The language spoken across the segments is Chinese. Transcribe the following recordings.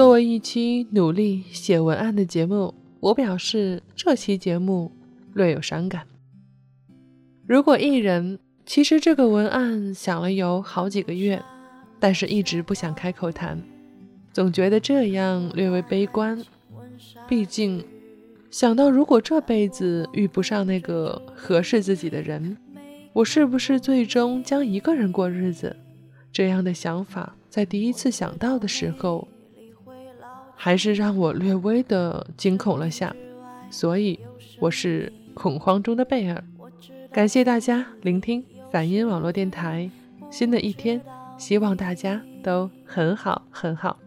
作为一期努力写文案的节目，我表示这期节目略有伤感。如果一人，其实这个文案想了有好几个月，但是一直不想开口谈，总觉得这样略微悲观。毕竟想到如果这辈子遇不上那个合适自己的人，我是不是最终将一个人过日子？这样的想法在第一次想到的时候。还是让我略微的惊恐了下，所以我是恐慌中的贝尔。感谢大家聆听反音网络电台。新的一天，希望大家都很好很好。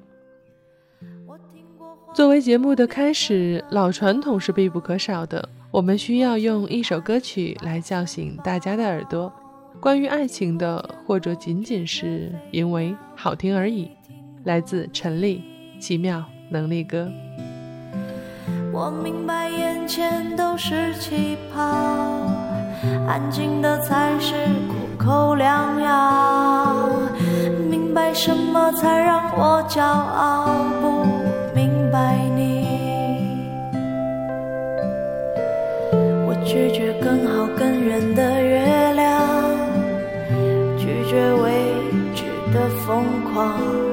作为节目的开始，老传统是必不可少的，我们需要用一首歌曲来叫醒大家的耳朵，关于爱情的，或者仅仅是因为好听而已。来自陈粒，奇妙。能力歌。我明白眼前都是气泡，安静的才是苦口良药。明白什么才让我骄傲？不明白你，我拒绝更好更圆的月亮，拒绝未知的疯狂。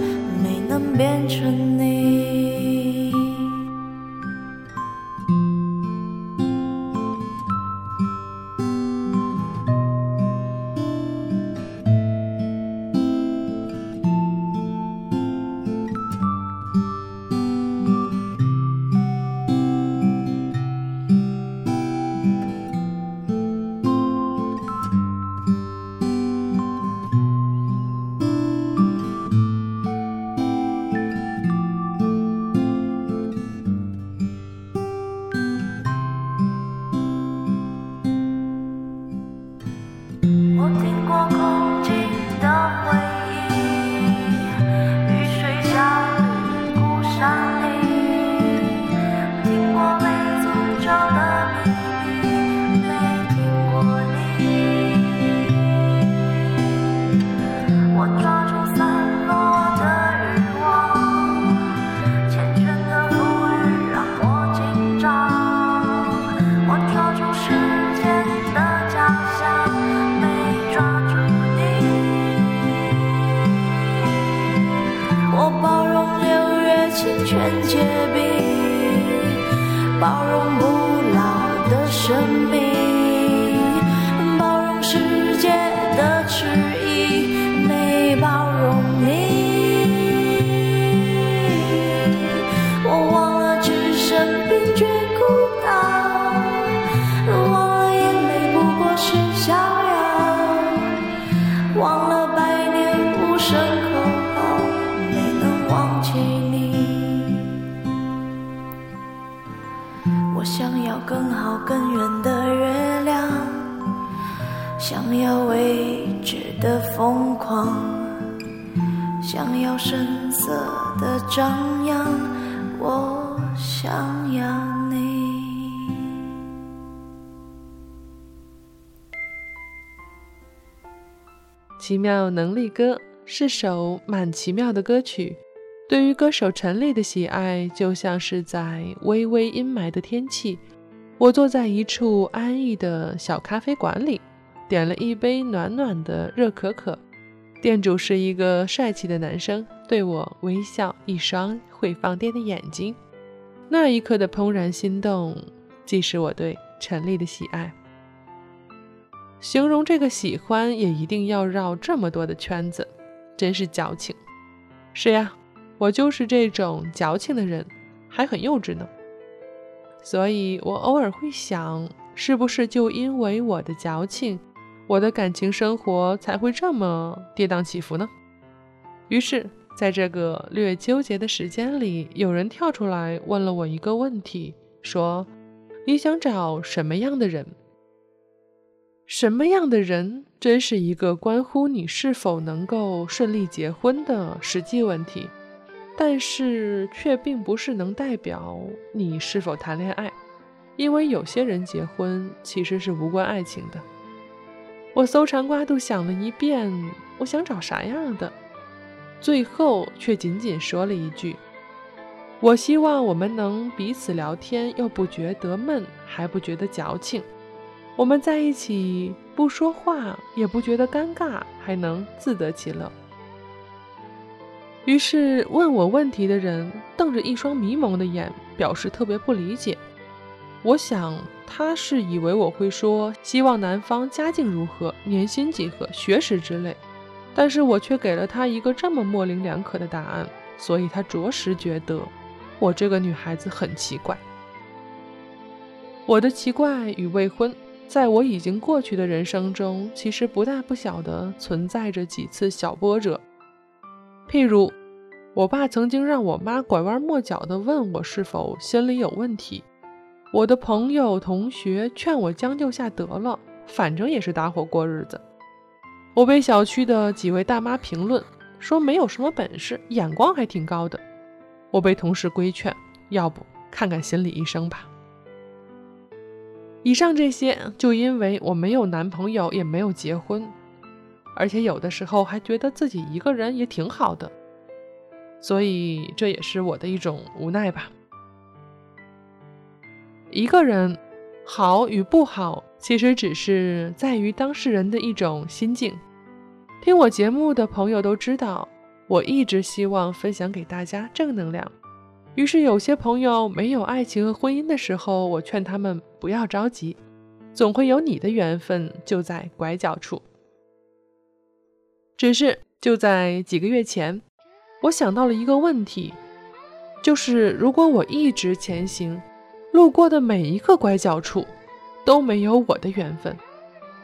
心全结冰，包容不老的生命，包容世界的痴。更圆的月亮，想要未知的疯狂，想要声色的张扬，我想要你。奇妙能力歌是首蛮奇妙的歌曲，对于歌手陈粒的喜爱，就像是在微微阴霾的天气，我坐在一处安逸的小咖啡馆里，点了一杯暖暖的热可可。店主是一个帅气的男生，对我微笑，一双会放电的眼睛。那一刻的怦然心动，既是我对陈丽的喜爱。形容这个喜欢，也一定要绕这么多的圈子，真是矫情。是呀，我就是这种矫情的人，还很幼稚呢。所以我偶尔会想，是不是就因为我的矫情？我的感情生活才会这么跌宕起伏呢？于是，在这个略纠结的时间里，有人跳出来问了我一个问题，说：“你想找什么样的人？”什么样的人，真是一个关乎你是否能够顺利结婚的实际问题，但是却并不是能代表你是否谈恋爱，因为有些人结婚其实是无关爱情的。我搜肠刮肚想了一遍，我想找啥样的，最后却仅仅说了一句。我希望我们能彼此聊天，又不觉得闷，还不觉得矫情。我们在一起不说话，也不觉得尴尬，还能自得其乐。于是问我问题的人瞪着一双迷蒙的眼，表示特别不理解。我想他是以为我会说希望男方家境如何、年薪几何、学识之类，但是我却给了他一个这么模棱两可的答案，所以他着实觉得。我这个女孩子很奇怪，我的奇怪与未婚，在我已经过去的人生中，其实不大不小的存在着几次小波折。譬如，我爸曾经让我妈拐弯抹角的问我是否心里有问题；我的朋友同学劝我将就下得了，反正也是搭伙过日子；我被小区的几位大妈评论说没有什么本事，眼光还挺高的。我被同事规劝，要不看看心理医生吧。以上这些，就因为我没有男朋友，也没有结婚，而且有的时候还觉得自己一个人也挺好的，所以这也是我的一种无奈吧。一个人好与不好，其实只是在于当事人的一种心境。听我节目的朋友都知道。我一直希望分享给大家正能量，于是有些朋友没有爱情和婚姻的时候，我劝他们不要着急，总会有你的缘分就在拐角处。只是就在几个月前，我想到了一个问题，就是如果我一直前行，路过的每一个拐角处都没有我的缘分，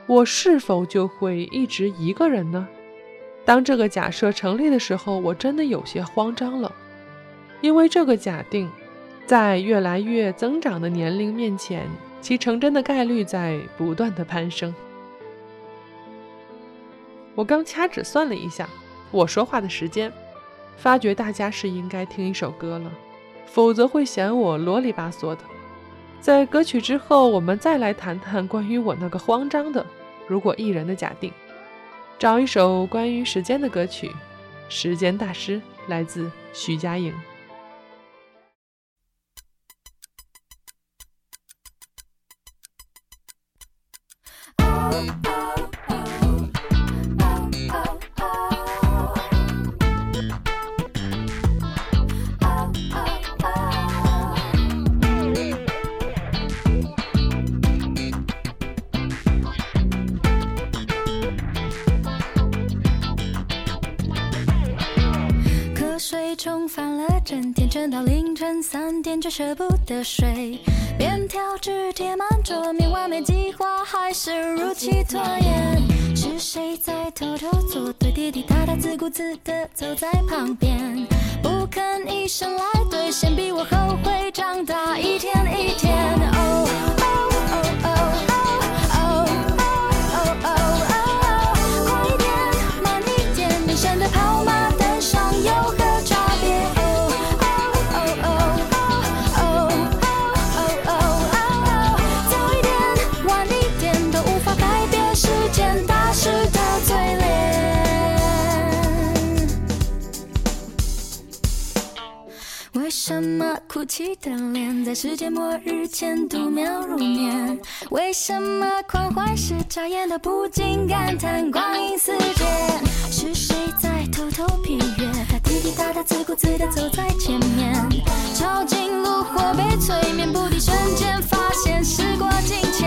我是否就会一直一个人呢？当这个假设成立的时候，我真的有些慌张了，因为这个假定，在越来越增长的年龄面前，其成真的概率在不断的攀升。我刚掐指算了一下我说话的时间，发觉大家是应该听一首歌了，否则会嫌我啰里吧嗦的。在歌曲之后，我们再来谈谈关于我那个慌张的如果一人的假定。找一首关于时间的歌曲，《时间大师》来自徐佳莹。到凌晨三点却舍不得睡。便条纸贴满桌面，完美计划还是如期拖延。是谁在偷偷作对？滴滴答答，自顾自地走在旁边，不肯一声来兑现，比我后悔长大一天一天。起的脸，在世界末日前度秒如年？为什么狂欢时眨眼都不禁感叹光阴似箭？是谁在偷偷批阅？他滴滴答答，自顾自地走在前面，抄近炉火被催眠，不敌瞬间发现时过境迁。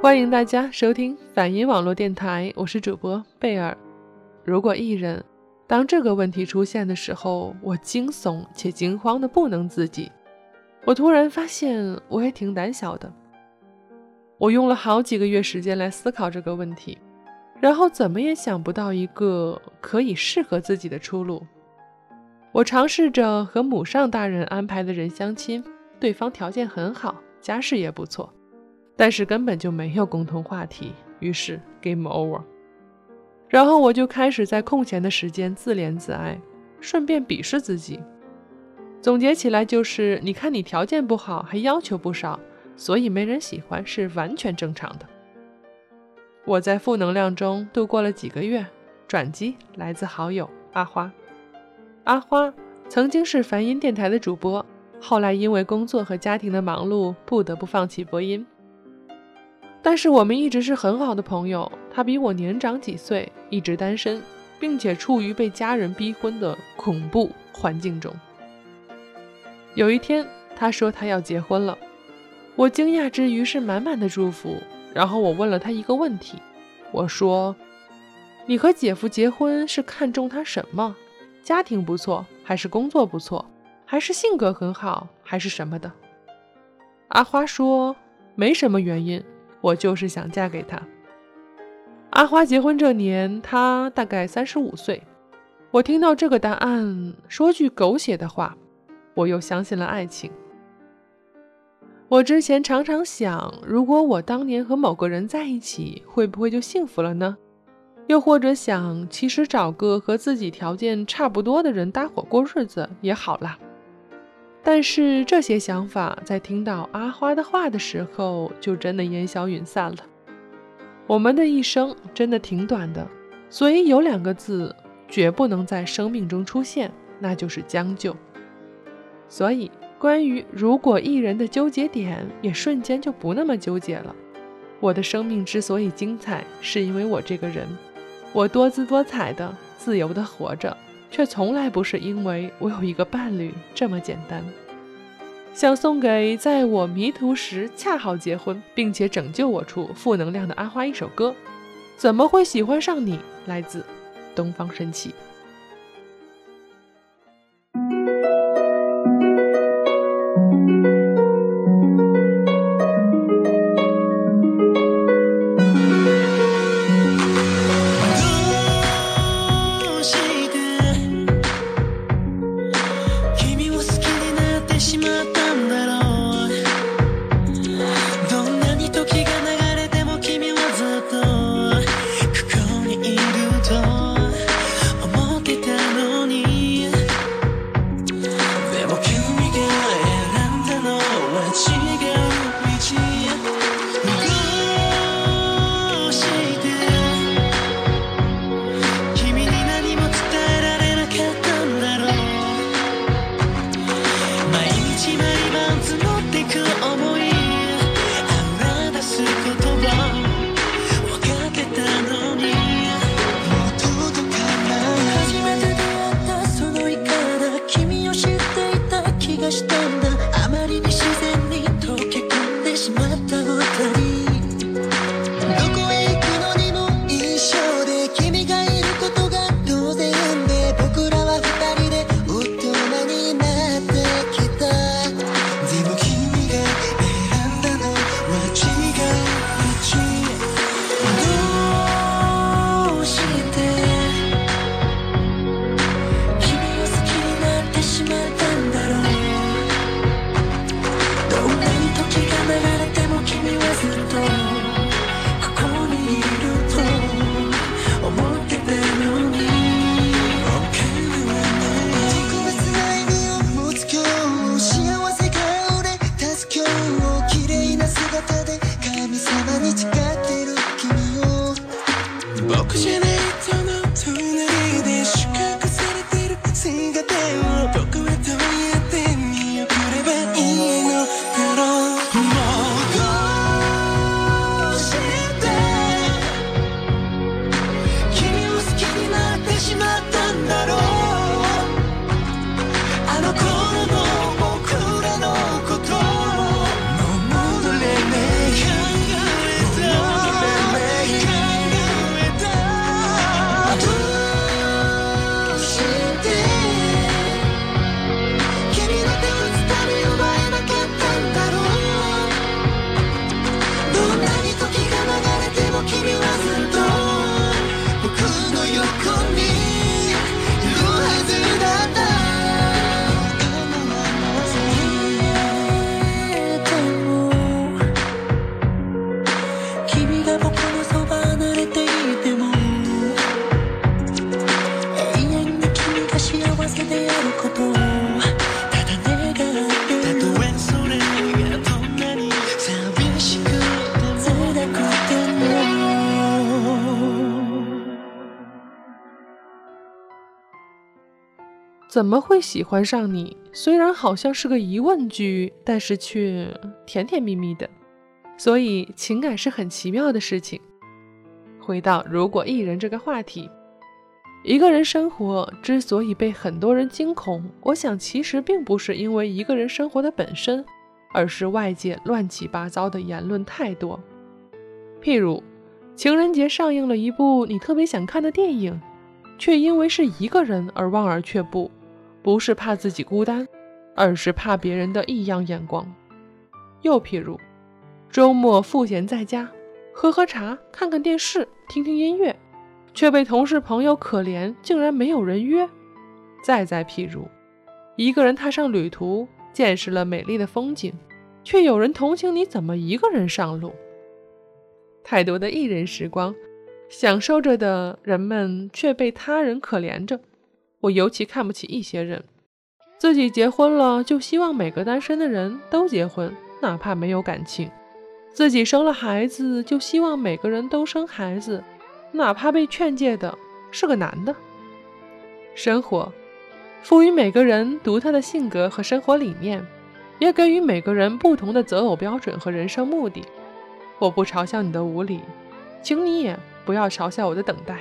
欢迎大家收听反音网络电台，我是主播贝尔。如果艺人，当这个问题出现的时候，我惊悚且惊慌的不能自己。我突然发现，我也挺胆小的。我用了好几个月时间来思考这个问题，然后怎么也想不到一个可以适合自己的出路。我尝试着和母上大人安排的人相亲，对方条件很好，家世也不错。但是根本就没有共同话题，于是 game over。然后我就开始在空闲的时间自怜自哀，顺便鄙视自己。总结起来就是：你看你条件不好，还要求不少，所以没人喜欢是完全正常的。我在负能量中度过了几个月，转机来自好友阿花。阿花曾经是梵音电台的主播，后来因为工作和家庭的忙碌，不得不放弃播音。但是我们一直是很好的朋友。他比我年长几岁，一直单身，并且处于被家人逼婚的恐怖环境中。有一天，他说他要结婚了，我惊讶之余是满满的祝福。然后我问了他一个问题，我说：“你和姐夫结婚是看中他什么？家庭不错，还是工作不错，还是性格很好，还是什么的？”阿花说：“没什么原因。”我就是想嫁给他。阿花结婚这年，她大概三十五岁。我听到这个答案，说句狗血的话，我又相信了爱情。我之前常常想，如果我当年和某个人在一起，会不会就幸福了呢？又或者想，其实找个和自己条件差不多的人搭伙过日子也好啦。但是这些想法在听到阿花的话的时候，就真的烟消云散了。我们的一生真的挺短的，所以有两个字绝不能在生命中出现，那就是将就。所以，关于如果艺人的纠结点，也瞬间就不那么纠结了。我的生命之所以精彩，是因为我这个人，我多姿多彩的、自由的活着。却从来不是因为我有一个伴侣这么简单。想送给在我迷途时恰好结婚，并且拯救我出负能量的阿花一首歌，怎么会喜欢上你？来自东方神起。怎么会喜欢上你？虽然好像是个疑问句，但是却甜甜蜜蜜的。所以情感是很奇妙的事情。回到如果一人这个话题，一个人生活之所以被很多人惊恐，我想其实并不是因为一个人生活的本身，而是外界乱七八糟的言论太多。譬如，情人节上映了一部你特别想看的电影，却因为是一个人而望而却步。不是怕自己孤单，而是怕别人的异样眼光。又譬如，周末赋闲在家，喝喝茶，看看电视，听听音乐，却被同事朋友可怜，竟然没有人约。再再譬如，一个人踏上旅途，见识了美丽的风景，却有人同情你怎么一个人上路。太多的一人时光，享受着的人们却被他人可怜着。我尤其看不起一些人，自己结婚了就希望每个单身的人都结婚，哪怕没有感情；自己生了孩子就希望每个人都生孩子，哪怕被劝诫的是个男的。生活赋予每个人独特的性格和生活理念，也给予每个人不同的择偶标准和人生目的。我不嘲笑你的无理，请你也不要嘲笑我的等待。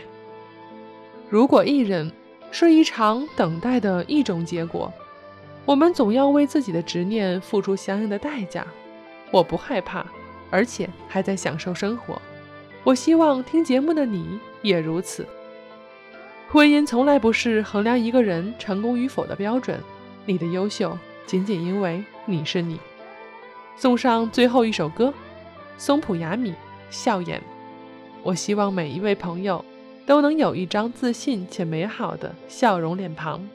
如果一人。是一场等待的一种结果，我们总要为自己的执念付出相应的代价。我不害怕，而且还在享受生活。我希望听节目的你也如此。婚姻从来不是衡量一个人成功与否的标准，你的优秀仅仅因为你是你。送上最后一首歌，松浦亚米《笑颜》。我希望每一位朋友。都能有一张自信且美好的笑容脸庞。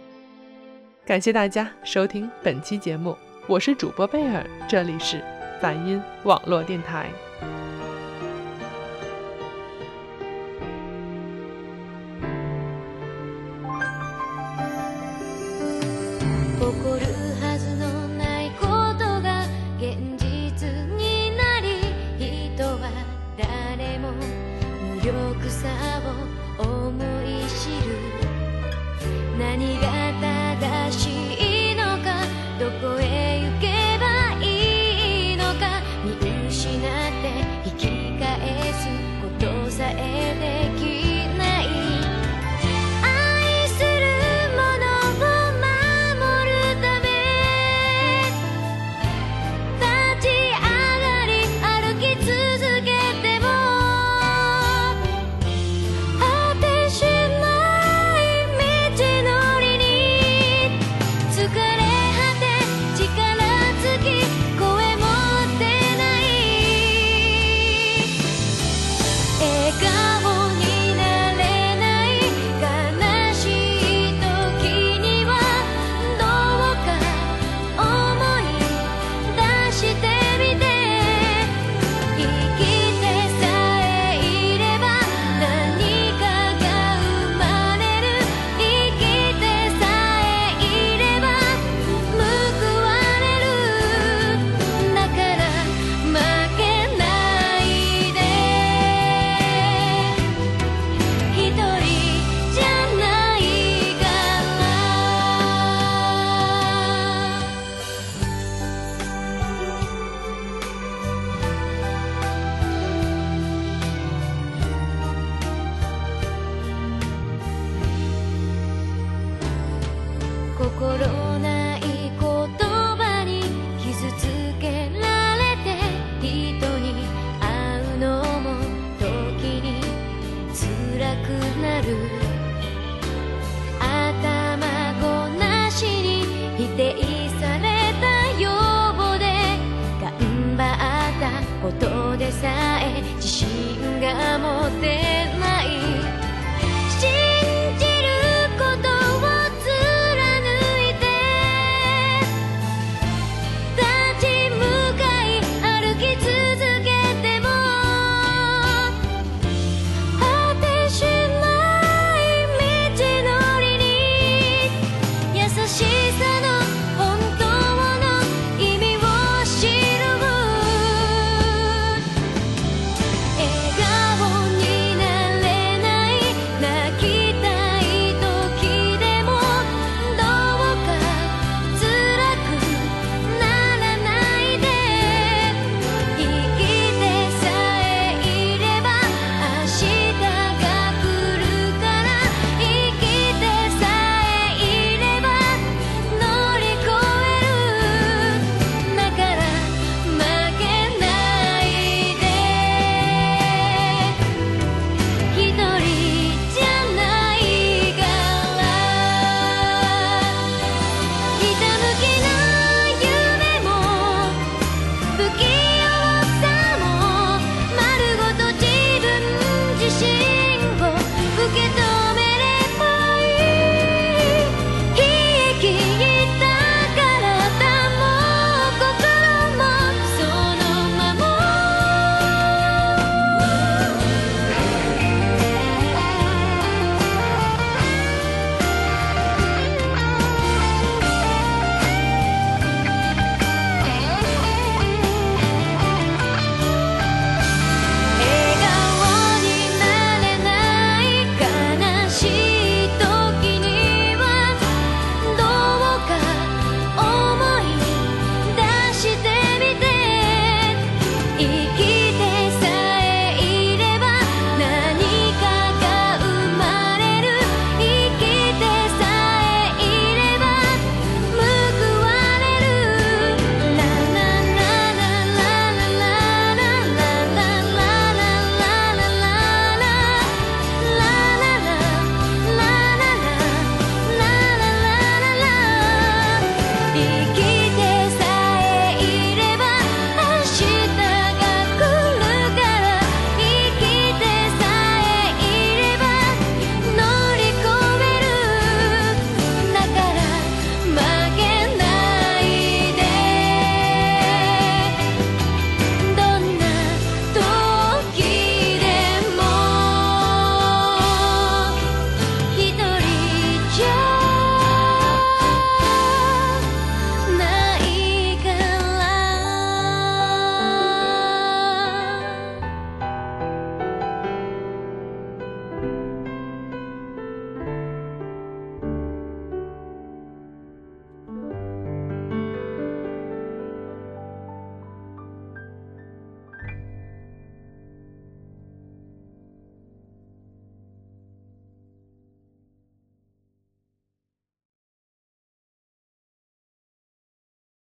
感谢大家收听本期节目，我是主播贝尔，这里是梵音网络电台。